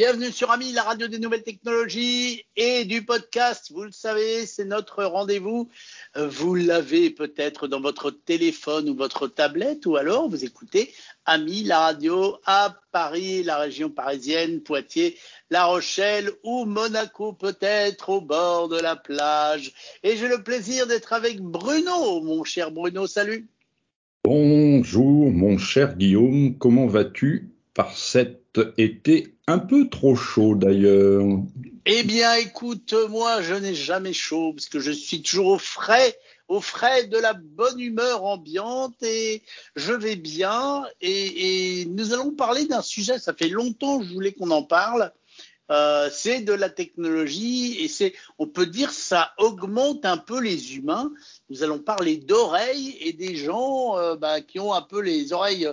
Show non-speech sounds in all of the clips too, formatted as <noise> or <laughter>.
Bienvenue sur Ami, la radio des nouvelles technologies et du podcast. Vous le savez, c'est notre rendez-vous. Vous l'avez peut-être dans votre téléphone ou votre tablette ou alors vous écoutez Ami, la radio à Paris, la région parisienne, Poitiers, La Rochelle ou Monaco peut-être au bord de la plage. Et j'ai le plaisir d'être avec Bruno, mon cher Bruno. Salut. Bonjour, mon cher Guillaume. Comment vas-tu par cet été un peu trop chaud d'ailleurs. Eh bien, écoute, moi, je n'ai jamais chaud parce que je suis toujours au frais, au frais de la bonne humeur ambiante et je vais bien. Et, nous allons parler d'un sujet. Ça fait longtemps que je voulais qu'on en parle. Euh, c'est de la technologie et c'est, on peut dire, ça augmente un peu les humains. Nous allons parler d'oreilles et des gens euh, bah, qui ont un peu les oreilles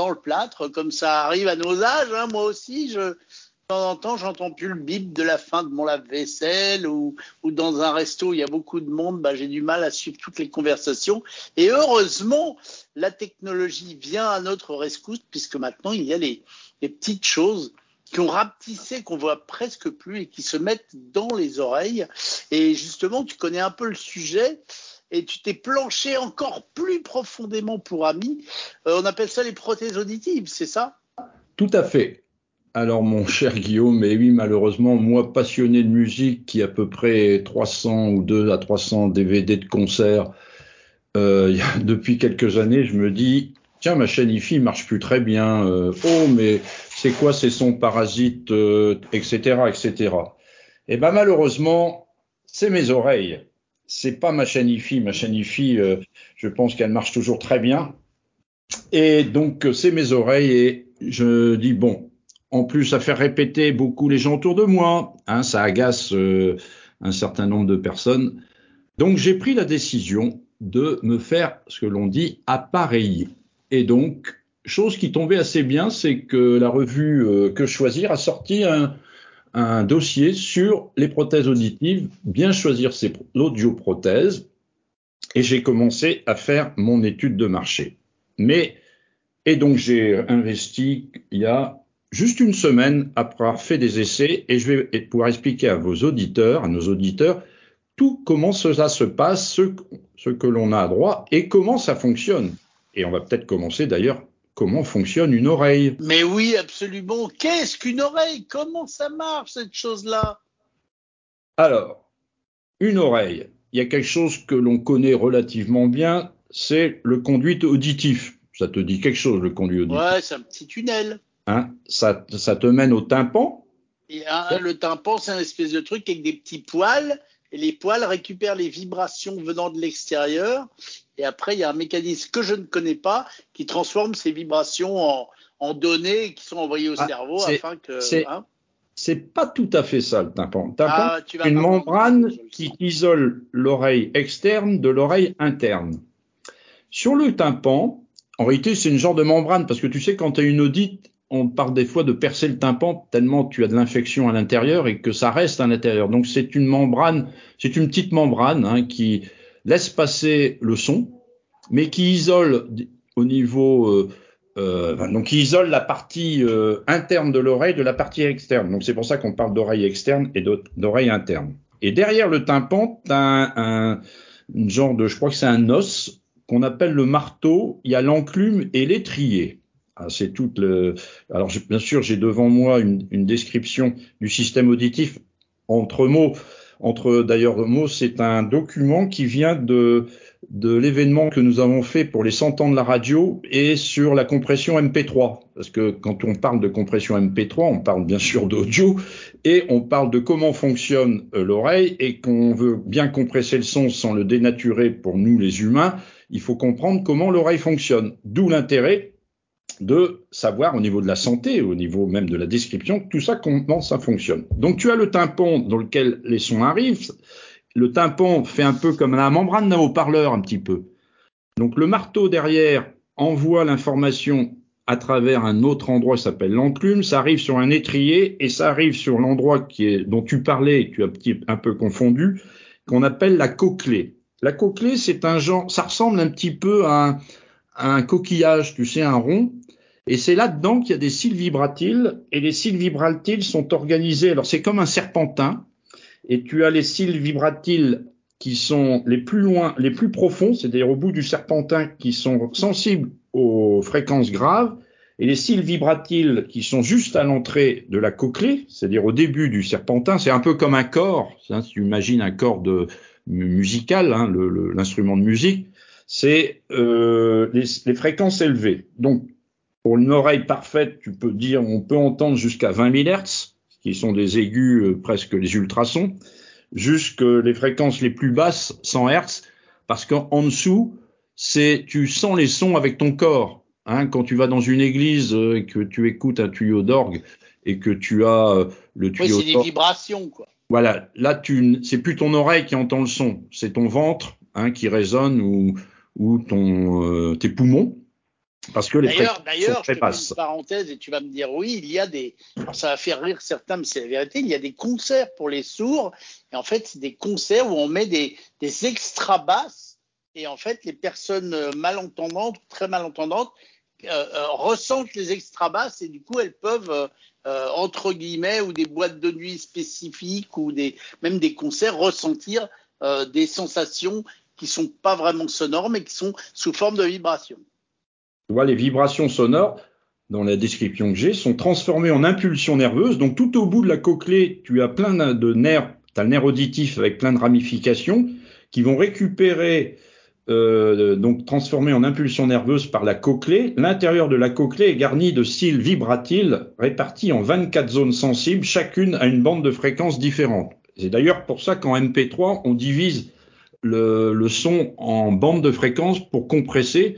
dans le plâtre, comme ça arrive à nos âges. Hein. Moi aussi, je, de temps en temps, j'entends plus le bip de la fin de mon lave-vaisselle ou, dans un resto où il y a beaucoup de monde, bah, j'ai du mal à suivre toutes les conversations. Et heureusement, la technologie vient à notre rescousse puisque maintenant il y a les, les petites choses qui ont rapetissé, qu'on voit presque plus et qui se mettent dans les oreilles. Et justement, tu connais un peu le sujet et tu t'es planché encore plus profondément pour Ami. Euh, on appelle ça les prothèses auditives, c'est ça? Tout à fait. Alors mon <laughs> cher Guillaume, mais oui malheureusement, moi passionné de musique qui a à peu près 300 ou 2 à 300 DVD de concerts euh, <laughs> depuis quelques années, je me dis tiens ma chaîne IFI marche plus très bien. Euh, oh mais c'est quoi ces sons parasites, etc. etc. Et ben malheureusement, c'est mes oreilles c'est pas ma chaîne IFI. Ma chaîne IFI, euh, je pense qu'elle marche toujours très bien. Et donc, euh, c'est mes oreilles et je dis, bon, en plus, ça fait répéter beaucoup les gens autour de moi. Hein, ça agace euh, un certain nombre de personnes. Donc, j'ai pris la décision de me faire ce que l'on dit appareiller. Et donc, chose qui tombait assez bien, c'est que la revue Que Choisir a sorti un, un dossier sur les prothèses auditives, bien choisir ses audioprothèses, et j'ai commencé à faire mon étude de marché. Mais, et donc j'ai investi il y a juste une semaine après avoir fait des essais, et je vais pouvoir expliquer à vos auditeurs, à nos auditeurs, tout comment cela se passe, ce, ce que l'on a à droit, et comment ça fonctionne. Et on va peut-être commencer d'ailleurs comment fonctionne une oreille. Mais oui, absolument. Qu'est-ce qu'une oreille? Comment ça marche cette chose-là? Alors, une oreille, il y a quelque chose que l'on connaît relativement bien, c'est le conduit auditif. Ça te dit quelque chose, le conduit auditif? Ouais, c'est un petit tunnel. Hein? Ça, ça te mène au tympan? Et, Le tympan, c'est un espèce de truc avec des petits poils et les poils récupèrent les vibrations venant de l'extérieur. Et après, il y a un mécanisme que je ne connais pas qui transforme ces vibrations en, données qui sont envoyées au ah, cerveau afin que. Hein c'est pas tout à fait ça le tympan. Le tympan, ah, une membrane qui isole l'oreille externe de l'oreille interne. Sur le tympan, en réalité, c'est une genre de membrane parce que tu sais, quand tu as une audite, on parle des fois de percer le tympan tellement tu as de l'infection à l'intérieur et que ça reste à l'intérieur. Donc c'est une membrane, c'est une petite membrane hein, qui laisse passer le son, mais qui isole au niveau, euh, euh, donc qui isole la partie euh, interne de l'oreille de la partie externe. Donc c'est pour ça qu'on parle d'oreille externe et d'oreille interne. Et derrière le tympan, tu un, un genre de, je crois que c'est un os qu'on appelle le marteau. Il y a l'enclume et l'étrier. Ah, c'est toute le. Alors bien sûr, j'ai devant moi une, description du système auditif entre mots. Entre d'ailleurs mots, c'est un document qui vient de de l'événement que nous avons fait pour les 100 ans de la radio et sur la compression MP3. Parce que quand on parle de compression MP3, on parle bien sûr d'audio et on parle de comment fonctionne euh, l'oreille et qu'on veut bien compresser le son sans le dénaturer pour nous les humains, il faut comprendre comment l'oreille fonctionne. D'où l'intérêt de savoir au niveau de la santé, au niveau même de la description, tout ça, comment ça fonctionne. Donc tu as le tympan dans lequel les sons arrivent. Le tympan fait un peu comme la membrane d'un haut-parleur un petit peu. Donc le marteau derrière envoie l'information à travers un autre endroit qui s'appelle l'enclume, ça arrive sur un étrier et ça arrive sur l'endroit qui est, dont tu parlais tu as petit, un peu confondu, qu'on appelle la cochlée. La cochlée, c'est un genre, ça ressemble un petit peu à un coquillage, tu sais, un rond, Et c'est là-dedans qu'il y a des cils vibratiles. Et les cils vibratiles sont organisés. Alors c'est comme un serpentin. Et tu as les cils vibratiles qui sont les plus loin, les plus profonds, c'est-à-dire au bout du serpentin, qui sont sensibles aux fréquences graves, et les cils vibratiles qui sont juste à l'entrée de la cochlée, c'est-à-dire au début du serpentin, c'est un peu comme un corps. Hein, si tu imagines un corps de, musical, hein, l'instrument de musique, c'est euh, les, les, fréquences élevées. Donc, pour une oreille parfaite, tu peux dire, on peut entendre jusqu'à 20 000 Hertz, qui sont des aigus euh, presque les ultrasons jusque les fréquences les plus basses, 100 Hz, parce qu'en dessous, c'est tu sens les sons avec ton corps. Hein, quand tu vas dans une église euh, et que tu écoutes un tuyau d'orgue et que tu as euh, le tuyau. Oui, c'est des vibrations, quoi. Voilà, là, tu, c'est plus ton oreille qui entend le son, c'est ton ventre hein, qui résonne ou, ou ton, euh, tes poumons. Parce que les d'ailleurs, d'ailleurs, je te fais une parenthèse et tu vas me dire oui, il y a des, ça va faire rire certains, mais c'est la vérité, il y a des concerts pour les sourds. Et en fait c'est des concerts où on met des, des extra basses. Et en fait les personnes malentendantes, très malentendantes, euh, euh, ressentent les extra basses et du coup elles peuvent euh, entre guillemets ou des boîtes de nuit spécifiques ou des même des concerts ressentir des sensations qui sont pas vraiment sonores mais qui sont sous forme de vibrations. Tu vois, les vibrations sonores, dans la description que j'ai, sont transformées en impulsions nerveuses. Donc tout au bout de la cochlée, tu as plein de nerfs, tu as le nerf auditif avec plein de ramifications qui vont récupérer, euh, donc transformer en impulsions nerveuses par la cochlée. L'intérieur de la cochlée est garni de cils vibratiles répartis en 24 zones sensibles, chacune à une bande de fréquences différente. C'est d'ailleurs pour ça qu'en MP3, on divise le, le, son en bandes de fréquences pour compresser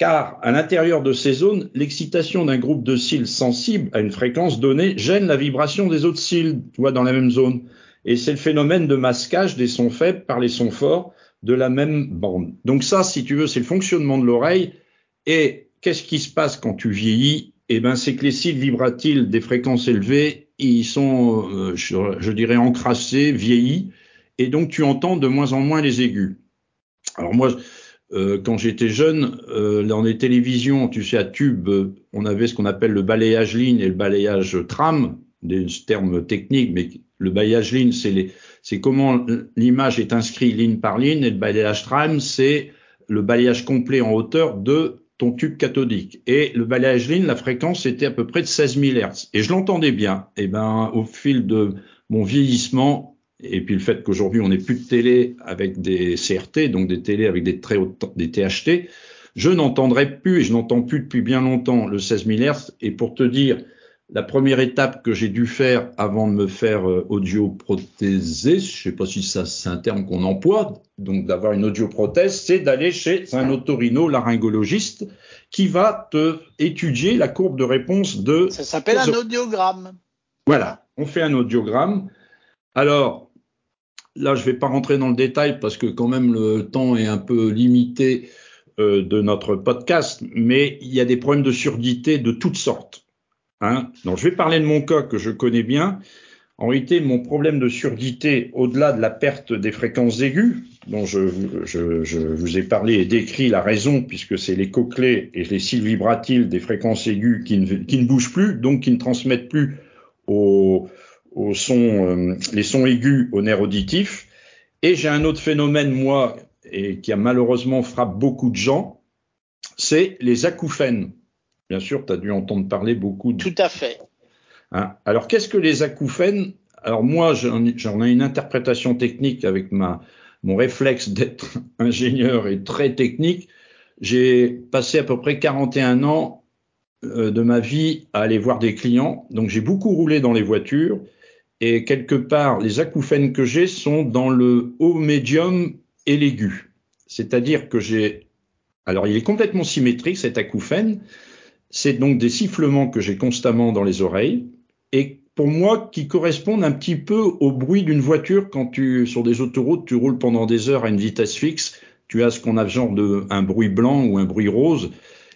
car à l'intérieur de ces zones, l'excitation d'un groupe de cils sensibles à une fréquence donnée gêne la vibration des autres cils, dans la même zone. Et c'est le phénomène de masquage des sons faibles par les sons forts de la même bande. Donc ça, si tu veux, c'est le fonctionnement de l'oreille. Et qu'est-ce qui se passe quand tu vieillis? Eh ben, c'est que les cils vibratiles des fréquences élevées, ils sont, euh, je, dirais, encrassés, vieillis, et donc tu entends de moins en moins les aigus. Alors moi, euh, quand j'étais jeune, euh, dans les télévisions, tu sais, à tube, on avait ce qu'on appelle le balayage ligne et le balayage tram, des termes techniques, mais le balayage ligne, c'est comment l'image est inscrite ligne par ligne, et le balayage tram, c'est le balayage complet en hauteur de ton tube cathodique. Et le balayage ligne, la fréquence était à peu près de 16 000 Hz. Et je l'entendais bien. Et ben, au fil de mon vieillissement, et puis le fait qu'aujourd'hui on n'ait plus de télé avec des CRT, donc des télés avec des très hautes, des THT, je n'entendrai plus et je n'entends plus depuis bien longtemps le 16 000 Hz. Et pour te dire, la première étape que j'ai dû faire avant de me faire euh, audioprothéser, je sais pas si ça c'est un terme qu'on emploie, donc d'avoir une audioprothèse, c'est d'aller chez un otorino-laryngologiste qui va te étudier la courbe de réponse de. Ça s'appelle un audiogramme. Voilà, on fait un audiogramme. Alors, Là, je ne vais pas rentrer dans le détail parce que quand même le temps est un peu limité euh, de notre podcast, mais il y a des problèmes de surdité de toutes sortes. Hein Donc, je vais parler de mon cas que je connais bien. En réalité, mon problème de surdité, au-delà de la perte des fréquences aiguës, dont je, vous ai parlé et décrit la raison, puisque c'est les cochlées et les cils vibratiles des fréquences aiguës qui ne, qui ne bougent plus, donc qui ne transmettent plus aux, aux sons, euh, les sons aigus au nerf auditif. Et j'ai un autre phénomène, moi, et qui a malheureusement frappé beaucoup de gens, c'est les acouphènes. Bien sûr, tu as dû entendre parler beaucoup de... Tout à fait. Hein? Alors, qu'est-ce que les acouphènes? Alors, moi, j'en ai une interprétation technique avec ma, mon réflexe d'être <laughs> ingénieur et très technique. J'ai passé à peu près 41 ans euh, de ma vie à aller voir des clients. Donc, j'ai beaucoup roulé dans les voitures et quelque part, les acouphènes que j'ai sont dans le haut médium et l'aigu. C'est-à-dire que j'ai, alors il est complètement symétrique cet acouphène. C'est donc des sifflements que j'ai constamment dans les oreilles et pour moi qui correspondent un petit peu au bruit d'une voiture quand tu, sur des autoroutes, tu roules pendant des heures à une vitesse fixe. Tu as ce qu'on a genre de, un bruit blanc ou un bruit rose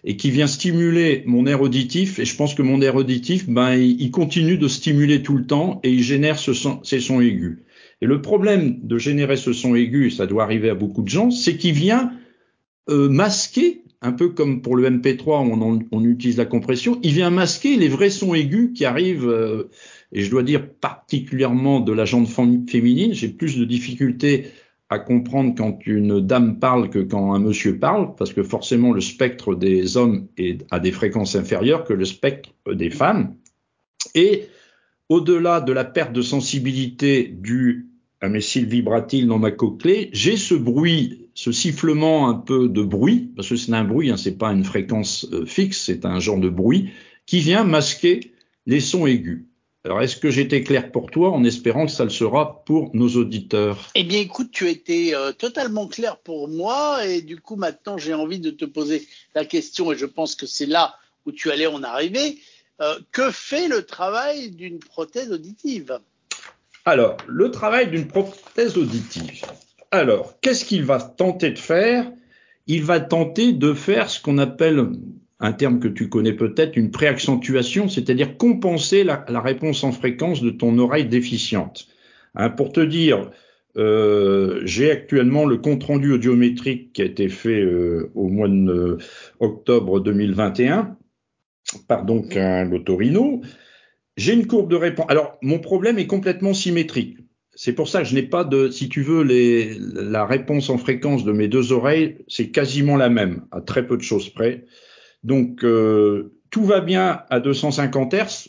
et qui vient stimuler mon air auditif. Et je pense que mon air auditif, ben, il, continue de stimuler tout le temps et il génère ce son, ces sons aigus. Et le problème de générer ce son aigu, ça doit arriver à beaucoup de gens, c'est qu'il vient euh, masquer un peu comme pour le MP3 où on, utilise la compression, il vient masquer les vrais sons aigus qui arrivent, euh, et je dois dire particulièrement de la jante féminine, j'ai plus de difficultés comprendre quand une dame parle que quand un monsieur parle, parce que forcément le spectre des hommes est à des fréquences inférieures que le spectre des femmes. Et au-delà de la perte de sensibilité due à mes cils vibratiles dans ma cochlée, j'ai ce bruit, ce sifflement un peu de bruit, parce que c'est un bruit, hein, c'est pas une fréquence euh, fixe, c'est un genre de bruit qui vient masquer les sons aigus. Alors, est-ce que j'étais clair pour toi en espérant que ça le sera pour nos auditeurs? Eh bien, écoute, tu as été euh, totalement clair pour moi et du coup, maintenant, j'ai envie de te poser la question et je pense que c'est là où tu allais en arriver. Euh, que fait le travail d'une prothèse auditive? Alors, le travail d'une prothèse auditive. Alors, qu'est-ce qu'il va tenter de faire? Il va tenter de faire ce qu'on appelle un terme que tu connais peut-être, une préaccentuation, c'est-à-dire compenser la, réponse en fréquence de ton oreille déficiente. Hein, pour te dire, euh, j'ai actuellement le compte-rendu audiométrique qui a été fait euh, au mois d'octobre 2021 par donc un lotorino. J'ai une courbe de réponse. Alors, mon problème est complètement symétrique. C'est pour ça que je n'ai pas de, si tu veux, la réponse en fréquence de mes deux oreilles, c'est quasiment la même, à très peu de choses près. Donc, euh, tout va bien à 250 Hz.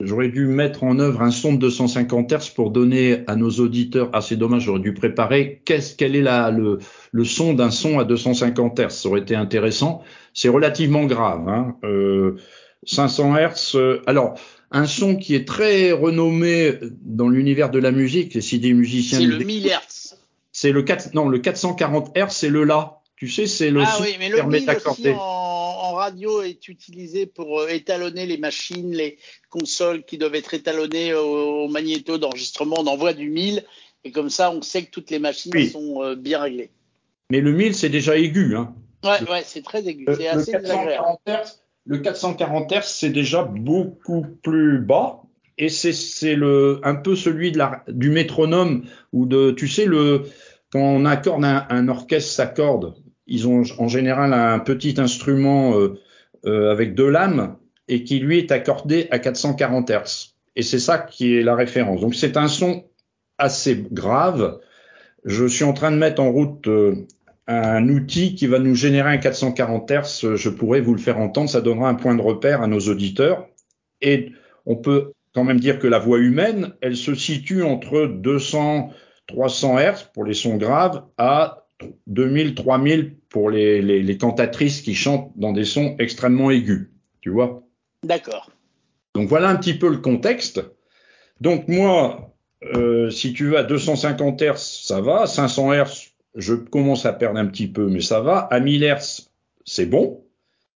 J'aurais dû mettre en œuvre un son de 250 Hz pour donner à nos auditeurs, ah c'est dommage, j'aurais dû préparer qu'est-ce, quel est la, le, le son d'un son à 250 Hz. Ça aurait été intéressant. C'est relativement grave. Hein. Euh, 500 Hz. Euh, alors, un son qui est très renommé dans l'univers de la musique, et si des musiciens. C'est le 1000 Hz. C'est le 4, non, le 440 Hz, c'est le La. Tu sais, c'est le ah, son oui, mais qui le permet d'accorder. En, radio est utilisé pour euh, étalonner les machines, les consoles qui doivent être étalonnées au, magnéto d'enregistrement. On envoie du 1000 et comme ça, on sait que toutes les machines sont euh, bien réglées. Mais le 1000, c'est déjà aigu. Hein. Ouais, ouais, c'est très aigu. C'est assez désagréable. Le 440 Hz, c'est déjà beaucoup plus bas. Et c'est le un peu celui de la, du métronome ou de tu sais le quand on accorde un, un orchestre s'accorde ils ont en général un petit instrument euh, euh, avec deux lames et qui lui est accordé à 440 Hz. Et c'est ça qui est la référence. Donc c'est un son assez grave. Je suis en train de mettre en route euh, un outil qui va nous générer un 440 Hz, je pourrais vous le faire entendre, ça donnera un point de repère à nos auditeurs. Et on peut quand même dire que la voix humaine, elle se situe entre 200, 300 Hz pour les sons graves à 2000, 3000 pour les, les, les cantatrices qui chantent dans des sons extrêmement aigus. Tu vois D'accord. Donc voilà un petit peu le contexte. Donc moi, euh, si tu veux à 250 Hz, ça va. 500 Hz, je commence à perdre un petit peu, mais ça va. À 1000 Hz, c'est bon.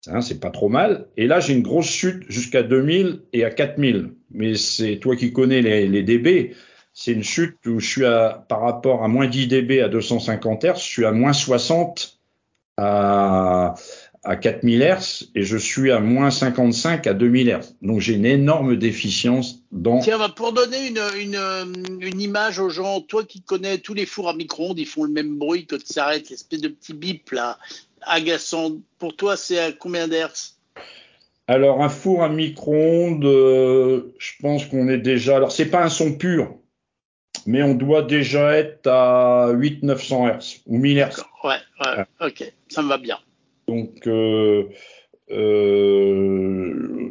Hein, c'est pas trop mal. Et là, j'ai une grosse chute jusqu'à 2000 et à 4000. Mais c'est toi qui connais les, les dB. C'est une chute où je suis à, par rapport à moins 10 dB à 250 Hz, je suis à moins 60 à, à 4000 Hz et je suis à moins 55 à 2000 Hz. Donc j'ai une énorme déficience dans. Tiens, bah, pour donner une, une, une, image aux gens, toi qui connais tous les fours à micro-ondes, ils font le même bruit quand ils s'arrêtent, l'espèce de petit bip là, agaçant. Pour toi, c'est à combien d'hertz? Alors un four à micro-ondes, euh, je pense qu'on est déjà. Alors c'est pas un son pur, mais on doit déjà être à 800-900 Hz ou 1000 Hz. Ouais, ouais, ok, ça me va bien. Donc, euh, euh,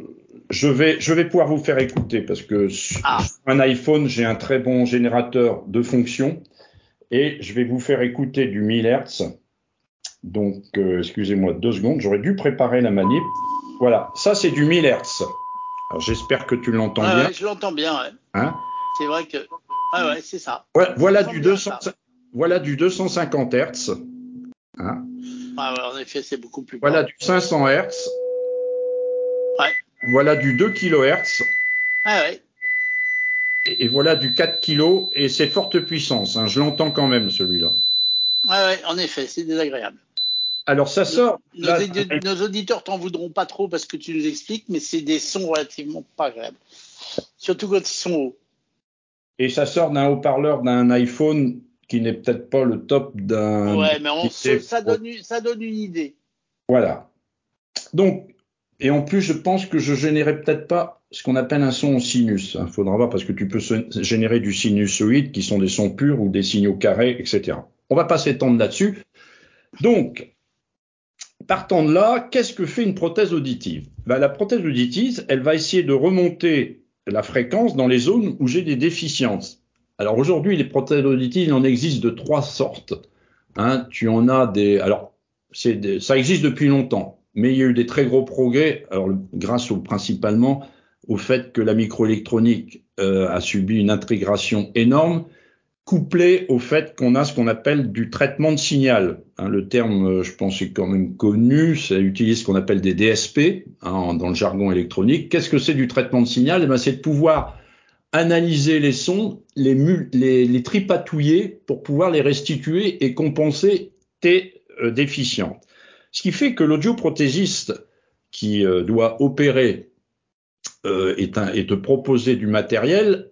je, vais, je vais pouvoir vous faire écouter parce que sur ah. un iPhone, j'ai un très bon générateur de fonctions et je vais vous faire écouter du 1000 Hz. Donc, euh, excusez-moi deux secondes, j'aurais dû préparer la manip. Voilà, ça c'est du 1000 Hz. Alors j'espère que tu l'entends bien. Ouais, je l'entends bien. Ouais. Hein? C'est vrai que. Ah ouais, c'est ça. voilà, du 200, voilà du 250 Hz. Hein ah ouais, en effet, c'est beaucoup plus. Voilà du 500 Hz. Ouais. Voilà du 2 kHz. Ah ouais. Et, voilà du 4 kg et c'est forte puissance. Hein. Je l'entends quand même celui-là. Ouais, ouais, en effet, c'est désagréable. Alors ça sort. Nos, nos, auditeurs t'en voudront pas trop parce que tu nous expliques, mais c'est des sons relativement pas agréables. Surtout quand ils sont hauts. Et ça sort d'un haut-parleur d'un iPhone qui n'est peut-être pas le top d'un. Ouais, mais ça, donne, ça donne une idée. Voilà. Donc, et en plus, je pense que je générais peut-être pas ce qu'on appelle un son en sinus. Il faudra voir parce que tu peux générer du sinusoïde qui sont des sons purs ou des signaux carrés, etc. On va pas s'étendre là-dessus. Donc, partant de là, qu'est-ce que fait une prothèse auditive? Ben, La prothèse auditive, elle va essayer de remonter la fréquence dans les zones où j'ai des déficiences. Alors aujourd'hui, les auditives, il en existe de trois sortes. Hein, tu en as des. Alors, ça existe depuis longtemps, mais il y a eu des très gros progrès, alors, grâce au, principalement au fait que la microélectronique euh, a subi une intégration énorme couplé au fait qu'on a ce qu'on appelle du traitement de signal. Hein, le terme, euh, je pense, est quand même connu. Ça utilise ce qu'on appelle des DSP hein, dans le jargon électronique. Qu'est-ce que c'est du traitement de signal? Eh ben, C'est de pouvoir analyser les sons, les, tripatouiller pour pouvoir les restituer et compenser tes euh, déficiences. Ce qui fait que l'audioprothésiste qui euh, doit opérer euh, et te proposer du matériel,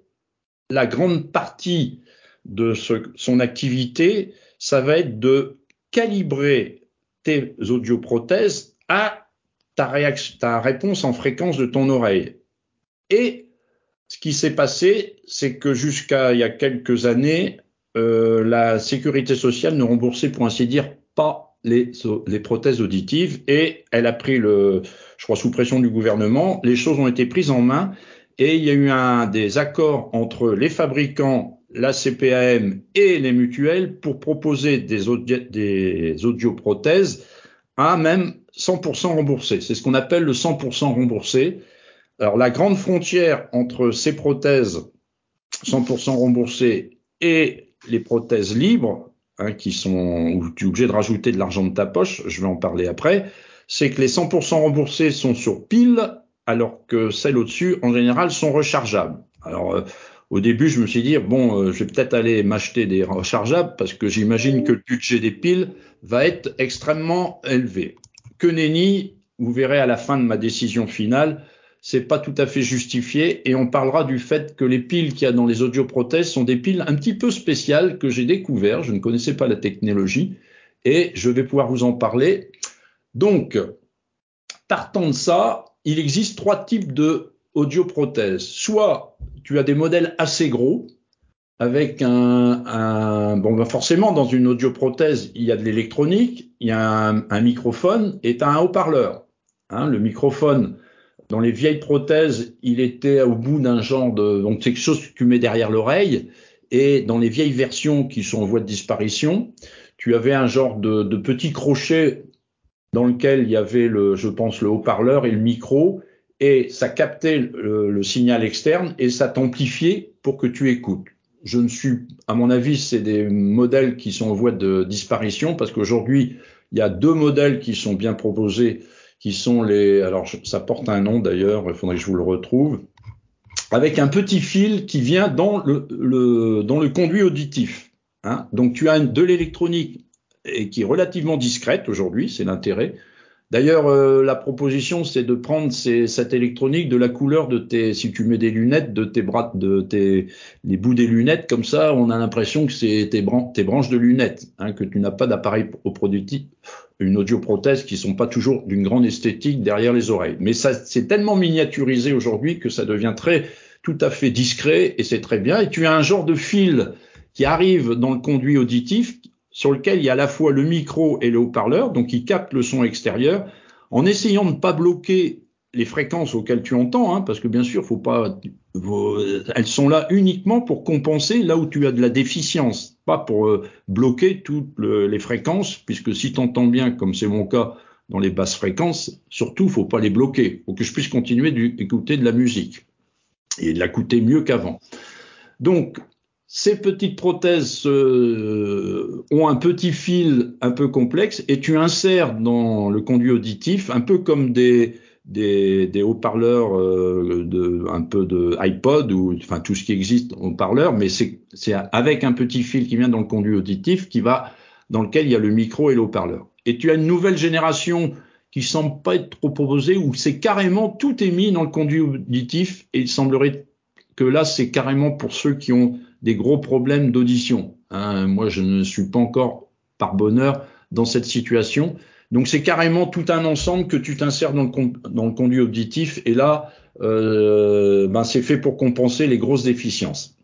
la grande partie de son activité, ça va être de calibrer tes audioprothèses à ta, ta réponse en fréquence de ton oreille. Et ce qui s'est passé, c'est que jusqu'à il y a quelques années, euh, la sécurité sociale ne remboursait pour ainsi dire pas les, prothèses auditives et elle a pris le, je crois sous pression du gouvernement, les choses ont été prises en main et il y a eu un des accords entre les fabricants la CPAM et les mutuelles pour proposer des, audioprothèses à même 100% remboursé. C'est ce qu'on appelle le 100% remboursé. Alors la grande frontière entre ces prothèses 100% remboursées et les prothèses libres, hein, qui sont où tu es obligé de rajouter de l'argent de ta poche, je vais en parler après, c'est que les 100% remboursés sont sur pile, alors que celles au-dessus, en général, sont rechargeables. Alors euh, au début, je me suis dit, bon, euh, je vais peut-être aller m'acheter des rechargeables parce que j'imagine que le budget des piles va être extrêmement élevé. Que nenni, vous verrez à la fin de ma décision finale, c'est pas tout à fait justifié et on parlera du fait que les piles qu'il y a dans les audioprothèses sont des piles un petit peu spéciales que j'ai découvert. Je ne connaissais pas la technologie et je vais pouvoir vous en parler. Donc, partant de ça, il existe trois types de audioprothèses. Soit tu as des modèles assez gros avec un, bon ben forcément dans une audioprothèse il y a de l'électronique, il y a un, microphone et tu as un haut-parleur. Hein, le microphone dans les vieilles prothèses il était au bout d'un genre de donc quelque chose que tu mets derrière l'oreille et dans les vieilles versions qui sont en voie de disparition tu avais un genre de, de petit crochet dans lequel il y avait le je pense le haut-parleur et le micro et ça captait le, signal externe et ça t'amplifiait pour que tu écoutes. Je ne suis, à mon avis, c'est des modèles qui sont en voie de disparition parce qu'aujourd'hui, il y a deux modèles qui sont bien proposés, qui sont les, alors ça porte un nom d'ailleurs, il faudrait que je vous le retrouve, avec un petit fil qui vient dans le, dans le conduit auditif. Hein. Donc tu as de l'électronique et qui est relativement discrète aujourd'hui, c'est l'intérêt. D'ailleurs, euh, la proposition, c'est de prendre cette électronique de la couleur de tes, si tu mets des lunettes, de tes bras, de tes, les bouts des lunettes, comme ça, on a l'impression que c'est tes, tes, branches de lunettes, hein, que tu n'as pas d'appareil au produit, une audioprothèse qui sont pas toujours d'une grande esthétique derrière les oreilles. Mais ça, c'est tellement miniaturisé aujourd'hui que ça devient très, tout à fait discret et c'est très bien. Et tu as un genre de fil qui arrive dans le conduit auditif sur lequel il y a à la fois le micro et le haut-parleur, donc il capte le son extérieur, en essayant de ne pas bloquer les fréquences auxquelles tu entends, hein, parce que bien sûr, faut pas, elles sont là uniquement pour compenser là où tu as de la déficience, pas pour euh, bloquer toutes les fréquences, puisque si tu entends bien, comme c'est mon cas dans les basses fréquences, surtout, faut pas les bloquer, faut que je puisse continuer d'écouter de la musique et de l'écouter mieux qu'avant. Donc, ces petites prothèses euh, ont un petit fil un peu complexe et tu insères dans le conduit auditif un peu comme des, haut-parleurs euh, de, un peu de iPod ou enfin tout ce qui existe en haut-parleur, mais c'est avec un petit fil qui vient dans le conduit auditif qui va dans lequel il y a le micro et le haut-parleur. Et tu as une nouvelle génération qui semble pas être trop proposée où c'est carrément tout est mis dans le conduit auditif et il semblerait que là c'est carrément pour ceux qui ont des gros problèmes d'audition. Hein. Moi, je ne suis pas encore, par bonheur, dans cette situation. Donc c'est carrément tout un ensemble que tu t'insères dans le, dans le conduit auditif et là, euh, ben c'est fait pour compenser les grosses déficiences.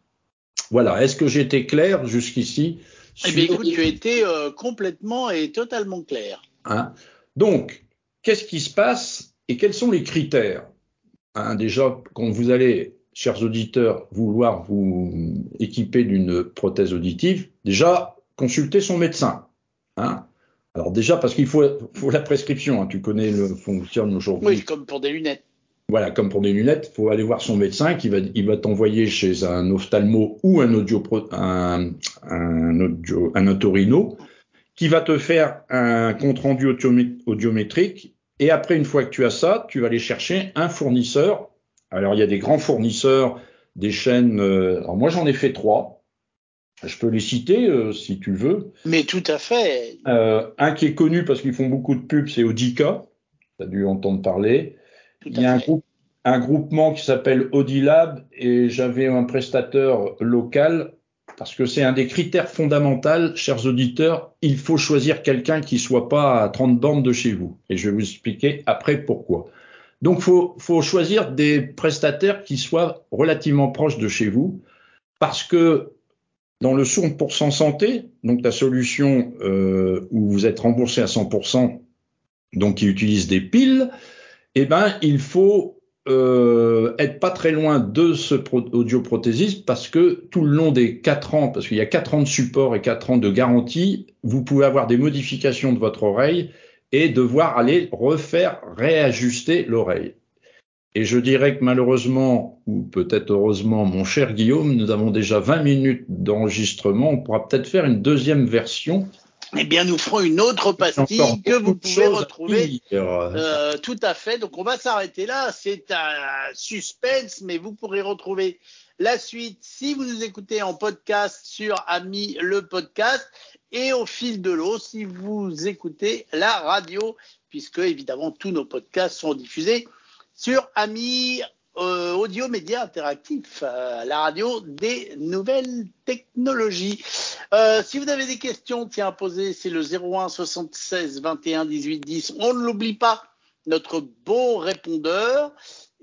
Voilà. Est-ce que j'étais clair jusqu'ici Eh bien, écoute, tu as été euh, complètement et totalement clair. Hein Donc, qu'est-ce qui se passe et quels sont les critères? Hein Déjà, quand vous allez, chers auditeurs, vouloir vous équiper d'une prothèse auditive, déjà consulter son médecin. Hein alors déjà parce qu'il faut, faut, la prescription, hein. tu connais le fonctionne aujourd'hui. Oui, comme pour des lunettes. Voilà, comme pour des lunettes, il faut aller voir son médecin qui va, il va t'envoyer chez un ophtalmo ou un audio, un, un, audio, un otorino qui va te faire un compte rendu audiométrique. Et après, une fois que tu as ça, tu vas aller chercher un fournisseur. Alors, il y a des grands fournisseurs, des chaînes. Euh, alors, moi, j'en ai fait trois. Je peux les citer euh, si tu veux. Mais tout à fait. Euh, un qui est connu parce qu'ils font beaucoup de pubs, c'est Audica. Tu as dû entendre parler. Il y a un, groupe, un, groupement qui s'appelle Audilab et j'avais un prestataire local parce que c'est un des critères fondamentaux, chers auditeurs. Il faut choisir quelqu'un qui soit pas à 30 bornes de chez vous. Et je vais vous expliquer après pourquoi. Donc, faut, faut choisir des prestataires qui soient relativement proches de chez vous parce que dans le 100% santé, donc la solution euh, où vous êtes remboursé à 100%, donc qui utilise des piles, eh ben, il faut euh, être pas très loin de ce audioprothésiste parce que tout le long des quatre ans, parce qu'il y a quatre ans de support et quatre ans de garantie, vous pouvez avoir des modifications de votre oreille et devoir aller refaire, réajuster l'oreille. Et je dirais que malheureusement, ou peut-être heureusement, mon cher Guillaume, nous avons déjà 20 minutes d'enregistrement. On pourra peut-être faire une deuxième version eh bien, nous ferons une autre pastille que vous pouvez retrouver. Euh, tout à fait. Donc, on va s'arrêter là. C'est un suspense, mais vous pourrez retrouver la suite si vous nous écoutez en podcast sur Ami le podcast et au fil de l'eau si vous écoutez la radio, puisque évidemment tous nos podcasts sont diffusés sur Ami euh, audio média interactif, euh, la radio des nouvelles technologies. Euh, si vous avez des questions, tiens à poser, c'est le 01 76 21 18 10. On ne l'oublie pas, notre beau répondeur.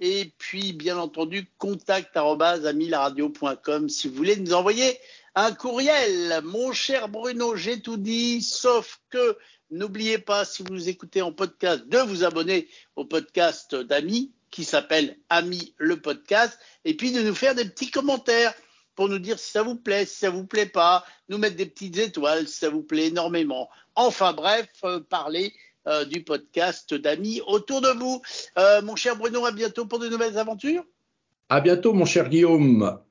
Et puis, bien entendu, contact amilaradio.com si vous voulez nous envoyer un courriel. Mon cher Bruno, j'ai tout dit, sauf que n'oubliez pas, si vous nous écoutez en podcast, de vous abonner au podcast d'Ami qui s'appelle Ami le podcast, et puis de nous faire des petits commentaires pour nous dire si ça vous plaît, si ça vous plaît pas, nous mettre des petites étoiles si ça vous plaît énormément. Enfin bref, euh, parler euh, du podcast d'amis autour de vous. Euh, mon cher Bruno, à bientôt pour de nouvelles aventures. À bientôt, mon cher Guillaume.